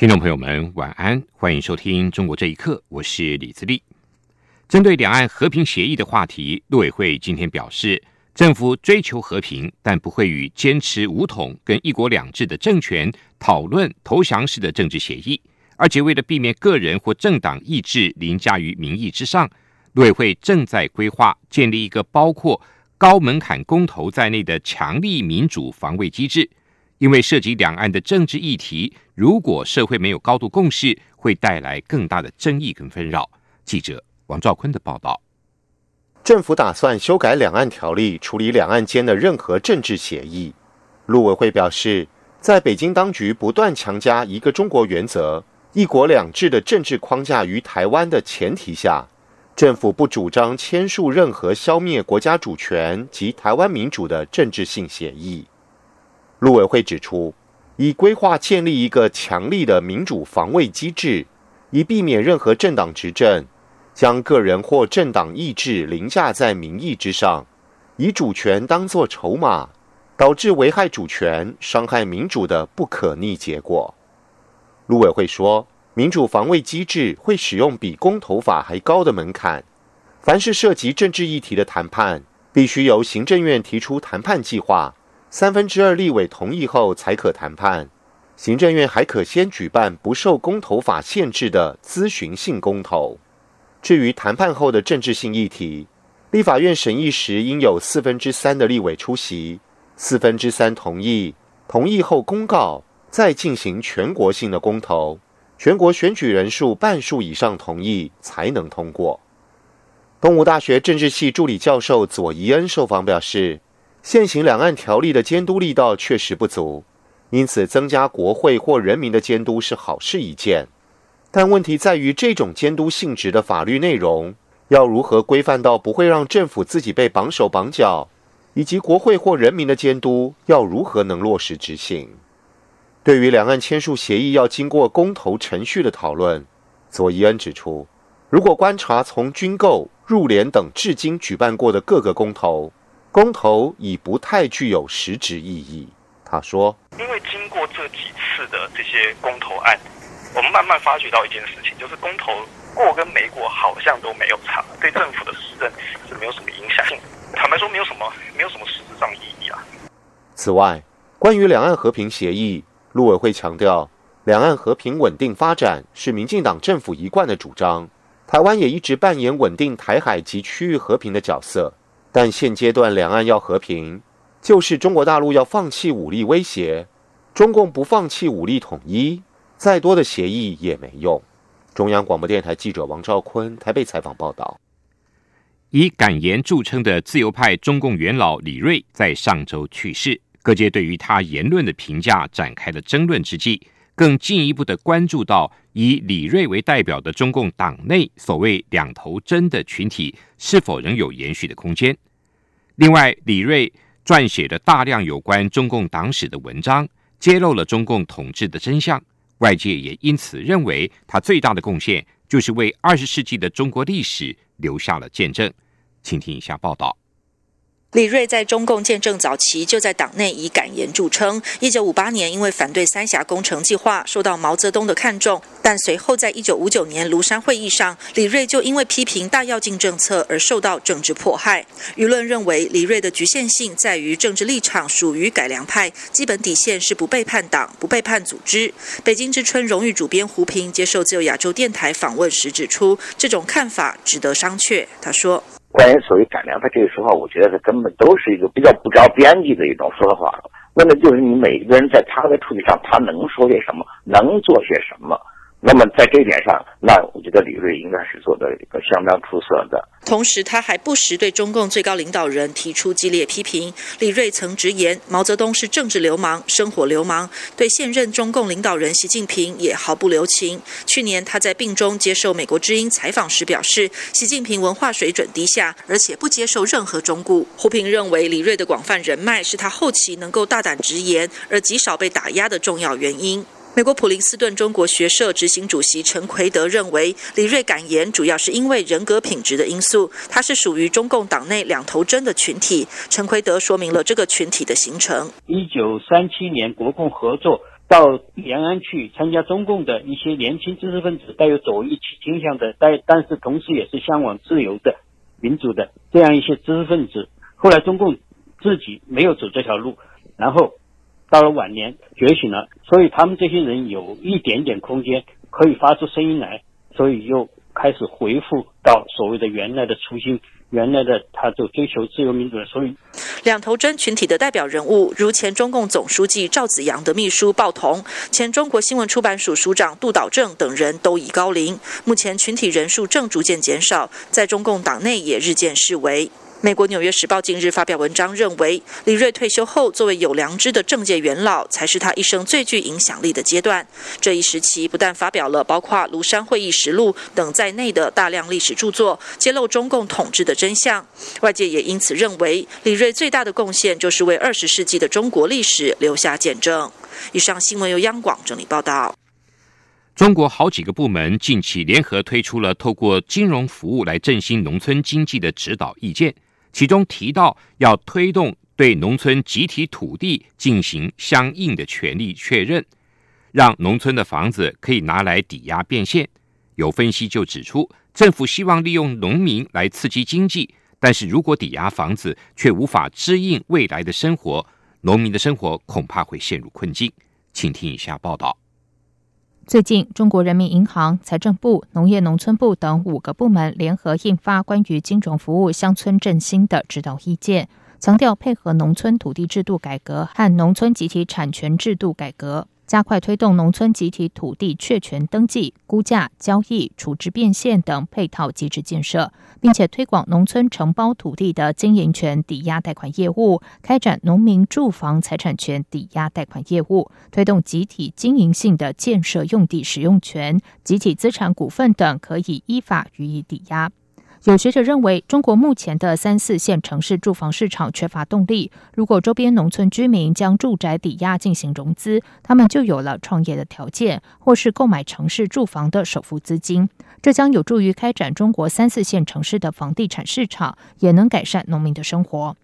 听众朋友们，晚安，欢迎收听《中国这一刻》，我是李自立。针对两岸和平协议的话题，陆委会今天表示，政府追求和平，但不会与坚持武统跟一国两制的政权讨论投降式的政治协议，而且为了避免个人或政党意志凌驾于民意之上，陆委会正在规划建立一个包括高门槛公投在内的强力民主防卫机制。因为涉及两岸的政治议题，如果社会没有高度共识，会带来更大的争议跟纷扰。记者王兆坤的报道：政府打算修改两岸条例，处理两岸间的任何政治协议。陆委会表示，在北京当局不断强加一个中国原则、一国两制的政治框架于台湾的前提下，政府不主张签署任何消灭国家主权及台湾民主的政治性协议。陆委会指出，已规划建立一个强力的民主防卫机制，以避免任何政党执政将个人或政党意志凌驾在民意之上，以主权当作筹码，导致危害主权、伤害民主的不可逆结果。陆委会说，民主防卫机制会使用比公投法还高的门槛，凡是涉及政治议题的谈判，必须由行政院提出谈判计划。三分之二立委同意后才可谈判，行政院还可先举办不受公投法限制的咨询性公投。至于谈判后的政治性议题，立法院审议时应有四分之三的立委出席，四分之三同意，同意后公告，再进行全国性的公投，全国选举人数半数以上同意才能通过。东吴大学政治系助理教授左宜恩受访表示。现行两岸条例的监督力道确实不足，因此增加国会或人民的监督是好事一件。但问题在于，这种监督性质的法律内容要如何规范到不会让政府自己被绑手绑脚，以及国会或人民的监督要如何能落实执行？对于两岸签署协议要经过公投程序的讨论，左伊恩指出，如果观察从军购、入联等至今举办过的各个公投，公投已不太具有实质意义，他说：“因为经过这几次的这些公投案，我们慢慢发觉到一件事情，就是公投过跟没过好像都没有差，对政府的施政是没有什么影响。坦白说，没有什么，没有什么实质上意义啊。”此外，关于两岸和平协议，陆委会强调，两岸和平稳定发展是民进党政府一贯的主张，台湾也一直扮演稳定台海及区域和平的角色。但现阶段两岸要和平，就是中国大陆要放弃武力威胁，中共不放弃武力统一，再多的协议也没用。中央广播电台记者王兆坤台北采访报道。以敢言著称的自由派中共元老李瑞在上周去世，各界对于他言论的评价展开了争论之际。更进一步的关注到以李瑞为代表的中共党内所谓“两头针”的群体是否仍有延续的空间。另外，李瑞撰写了大量有关中共党史的文章，揭露了中共统治的真相。外界也因此认为，他最大的贡献就是为二十世纪的中国历史留下了见证。请听以下报道。李瑞在中共建政早期就在党内以敢言著称。一九五八年，因为反对三峡工程计划，受到毛泽东的看重。但随后在一九五九年庐山会议上，李瑞就因为批评大跃进政策而受到政治迫害。舆论认为，李瑞的局限性在于政治立场属于改良派，基本底线是不背叛党、不背叛组织。北京之春荣誉主编胡平接受自由亚洲电台访问时指出，这种看法值得商榷。他说。关于所谓改良的这个说法，我觉得它根本都是一个比较不着边际的一种说法。问的就是你每一个人在他的处理上，他能说些什么，能做些什么。那么在这一点上，那我觉得李锐应该是做的一个相当出色的。同时，他还不时对中共最高领导人提出激烈批评。李锐曾直言，毛泽东是政治流氓、生活流氓，对现任中共领导人习近平也毫不留情。去年他在病中接受美国之音采访时表示，习近平文化水准低下，而且不接受任何中顾。胡平认为，李锐的广泛人脉是他后期能够大胆直言，而极少被打压的重要原因。美国普林斯顿中国学社执行主席陈奎德认为，李瑞敢言主要是因为人格品质的因素，他是属于中共党内两头针的群体。陈奎德说明了这个群体的形成：一九三七年国共合作到延安去参加中共的一些年轻知识分子，带有左翼倾向的，但但是同时也是向往自由的、民主的这样一些知识分子。后来中共自己没有走这条路，然后。到了晚年觉醒了，所以他们这些人有一点点空间可以发出声音来，所以又开始回复到所谓的原来的初心，原来的他就追求自由民主的。所以，两头针群体的代表人物，如前中共总书记赵紫阳的秘书鲍同、前中国新闻出版署署长杜导正等人都已高龄，目前群体人数正逐渐减少，在中共党内也日渐式微。美国《纽约时报》近日发表文章，认为李瑞退休后作为有良知的政界元老，才是他一生最具影响力的阶段。这一时期不但发表了包括《庐山会议实录》等在内的大量历史著作，揭露中共统治的真相，外界也因此认为李瑞最大的贡献就是为二十世纪的中国历史留下见证。以上新闻由央广整理报道。中国好几个部门近期联合推出了透过金融服务来振兴农村经济的指导意见。其中提到要推动对农村集体土地进行相应的权利确认，让农村的房子可以拿来抵押变现。有分析就指出，政府希望利用农民来刺激经济，但是如果抵押房子却无法支应未来的生活，农民的生活恐怕会陷入困境。请听以下报道。最近，中国人民银行、财政部、农业农村部等五个部门联合印发关于金融服务乡村振兴的指导意见，强调配合农村土地制度改革和农村集体产权制度改革。加快推动农村集体土地确权登记、估价、交易、处置变现等配套机制建设，并且推广农村承包土地的经营权抵押贷款业务，开展农民住房财产权抵押贷款业务，推动集体经营性的建设用地使用权、集体资产股份等可以依法予以抵押。有学者认为，中国目前的三四线城市住房市场缺乏动力。如果周边农村居民将住宅抵押进行融资，他们就有了创业的条件，或是购买城市住房的首付资金。这将有助于开展中国三四线城市的房地产市场，也能改善农民的生活。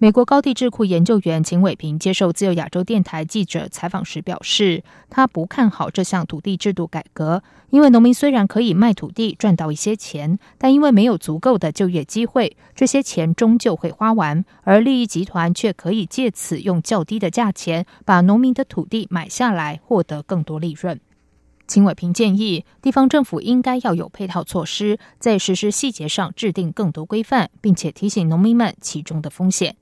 美国高地智库研究员秦伟平接受自由亚洲电台记者采访时表示，他不看好这项土地制度改革，因为农民虽然可以卖土地赚到一些钱，但因为没有足够的就业机会，这些钱终究会花完，而利益集团却可以借此用较低的价钱把农民的土地买下来，获得更多利润。秦伟平建议，地方政府应该要有配套措施，在实施细节上制定更多规范，并且提醒农民们其中的风险。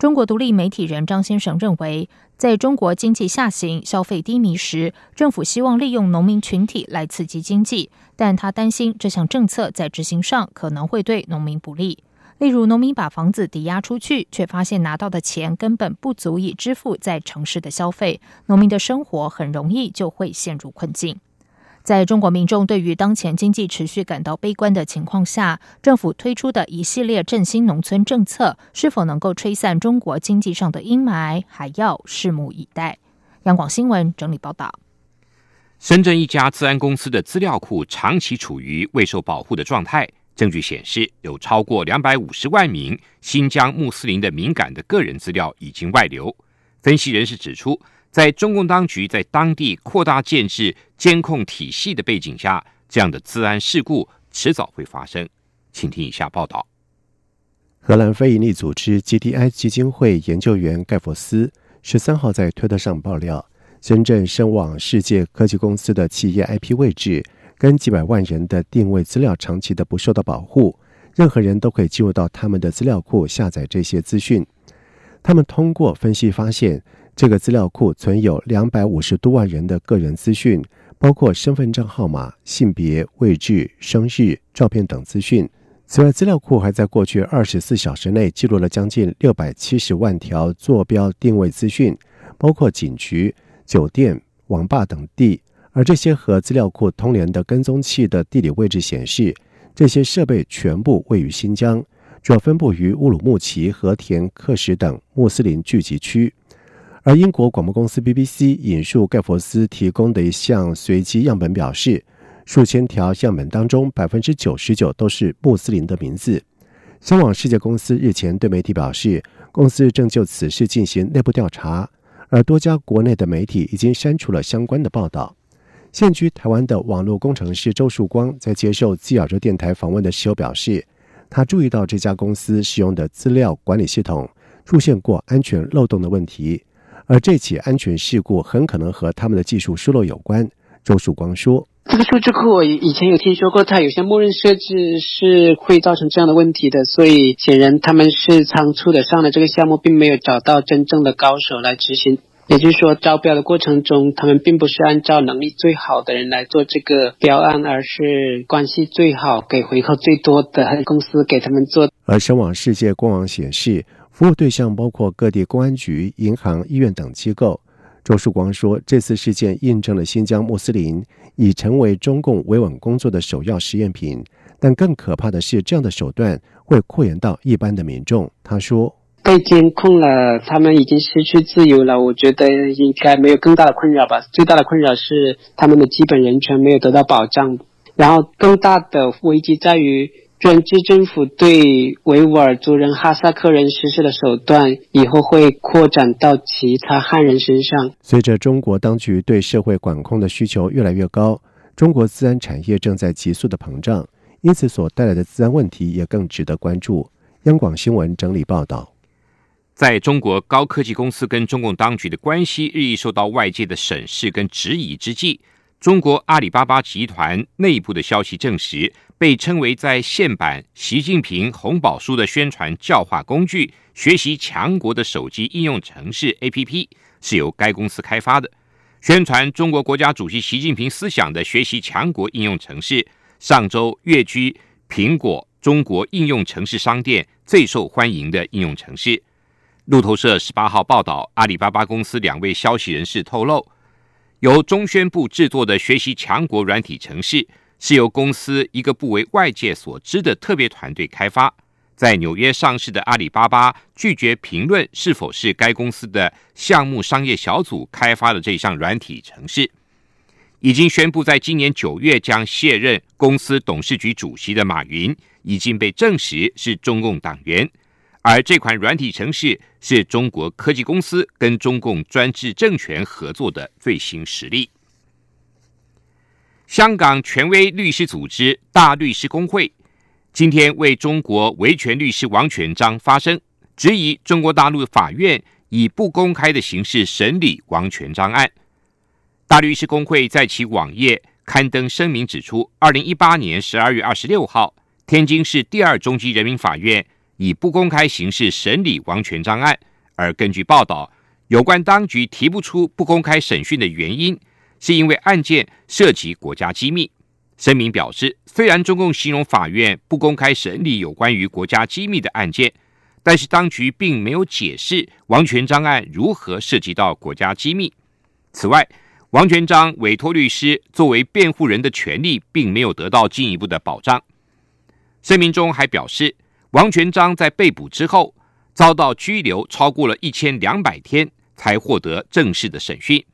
中国独立媒体人张先生认为，在中国经济下行、消费低迷时，政府希望利用农民群体来刺激经济，但他担心这项政策在执行上可能会对农民不利。例如，农民把房子抵押出去，却发现拿到的钱根本不足以支付在城市的消费，农民的生活很容易就会陷入困境。在中国民众对于当前经济持续感到悲观的情况下，政府推出的一系列振兴农村政策，是否能够吹散中国经济上的阴霾，还要拭目以待。央广新闻整理报道：深圳一家治安公司的资料库长期处于未受保护的状态，证据显示，有超过两百五十万名新疆穆斯林的敏感的个人资料已经外流。分析人士指出。在中共当局在当地扩大建制监控体系的背景下，这样的治安事故迟早会发生。请听以下报道：荷兰非营利组织 GDI 基金会研究员盖佛斯十三号在推特上爆料，深圳深网世界科技公司的企业 IP 位置跟几百万人的定位资料长期的不受到保护，任何人都可以进入到他们的资料库下载这些资讯。他们通过分析发现。这个资料库存有两百五十多万人的个人资讯，包括身份证号码、性别、位置、生日、照片等资讯。此外，资料库还在过去二十四小时内记录了将近六百七十万条坐标定位资讯，包括警局、酒店、网吧等地。而这些和资料库通联的跟踪器的地理位置显示，这些设备全部位于新疆，主要分布于乌鲁木齐、和田、克什等穆斯林聚集区。而英国广播公司 BBC 引述盖佛斯提供的一项随机样本表示，数千条样本当中，百分之九十九都是穆斯林的名字。香网世界公司日前对媒体表示，公司正就此事进行内部调查，而多家国内的媒体已经删除了相关的报道。现居台湾的网络工程师周树光在接受自亚洲电台访问的时候表示，他注意到这家公司使用的资料管理系统出现过安全漏洞的问题，而这起安全事故很可能和他们的技术疏漏有关。周曙光说：“这个数据库我以前有听说过，它有些默认设置是会造成这样的问题的，所以显然他们是仓促的上了这个项目，并没有找到真正的高手来执行。”也就是说，招标的过程中，他们并不是按照能力最好的人来做这个标案，而是关系最好、给回扣最多的公司给他们做。而深网世界官网显示，服务对象包括各地公安局、银行、医院等机构。周树光说，这次事件印证了新疆穆斯林已成为中共维稳工作的首要实验品，但更可怕的是，这样的手段会扩延到一般的民众。他说。被监控了，他们已经失去自由了。我觉得应该没有更大的困扰吧。最大的困扰是他们的基本人权没有得到保障。然后更大的危机在于，专制政府对维吾尔族人、哈萨克人实施的手段，以后会扩展到其他汉人身上。随着中国当局对社会管控的需求越来越高，中国自然产业正在急速的膨胀，因此所带来的自然问题也更值得关注。央广新闻整理报道。在中国高科技公司跟中共当局的关系日益受到外界的审视跟质疑之际，中国阿里巴巴集团内部的消息证实，被称为在线版习近平红宝书的宣传教化工具“学习强国”的手机应用程式 APP 是由该公司开发的。宣传中国国家主席习近平思想的“学习强国”应用程式，上周跃居苹果中国应用程式商店最受欢迎的应用程式。路透社十八号报道，阿里巴巴公司两位消息人士透露，由中宣部制作的学习强国软体程式，是由公司一个不为外界所知的特别团队开发。在纽约上市的阿里巴巴拒绝评论是否是该公司的项目商业小组开发的这项软体程式。已经宣布在今年九月将卸任公司董事局主席的马云，已经被证实是中共党员。而这款软体程式是中国科技公司跟中共专制政权合作的最新实例。香港权威律师组织大律师工会今天为中国维权律师王全章发声，质疑中国大陆法院以不公开的形式审理王全章案。大律师工会在其网页刊登声明，指出，二零一八年十二月二十六号，天津市第二中级人民法院。以不公开形式审理王全章案，而根据报道，有关当局提不出不公开审讯的原因，是因为案件涉及国家机密。声明表示，虽然中共形容法院不公开审理有关于国家机密的案件，但是当局并没有解释王全章案如何涉及到国家机密。此外，王全章委托律师作为辩护人的权利并没有得到进一步的保障。声明中还表示。王全章在被捕之后遭到拘留超过了一千两百天，才获得正式的审讯。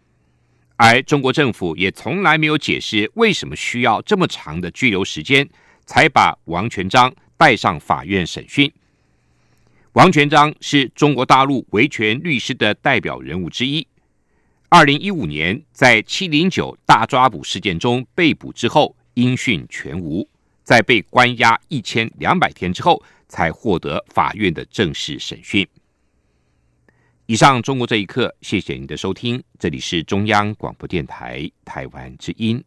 而中国政府也从来没有解释为什么需要这么长的拘留时间，才把王全章带上法院审讯。王全章是中国大陆维权律师的代表人物之一。二零一五年在七零九大抓捕事件中被捕之后，音讯全无，在被关押一千两百天之后。才获得法院的正式审讯。以上，中国这一刻，谢谢您的收听，这里是中央广播电台台湾之音。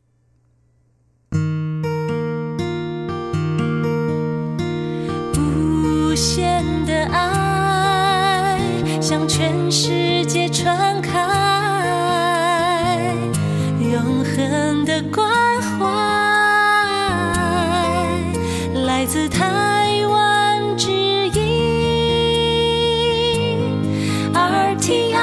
无限的爱向全世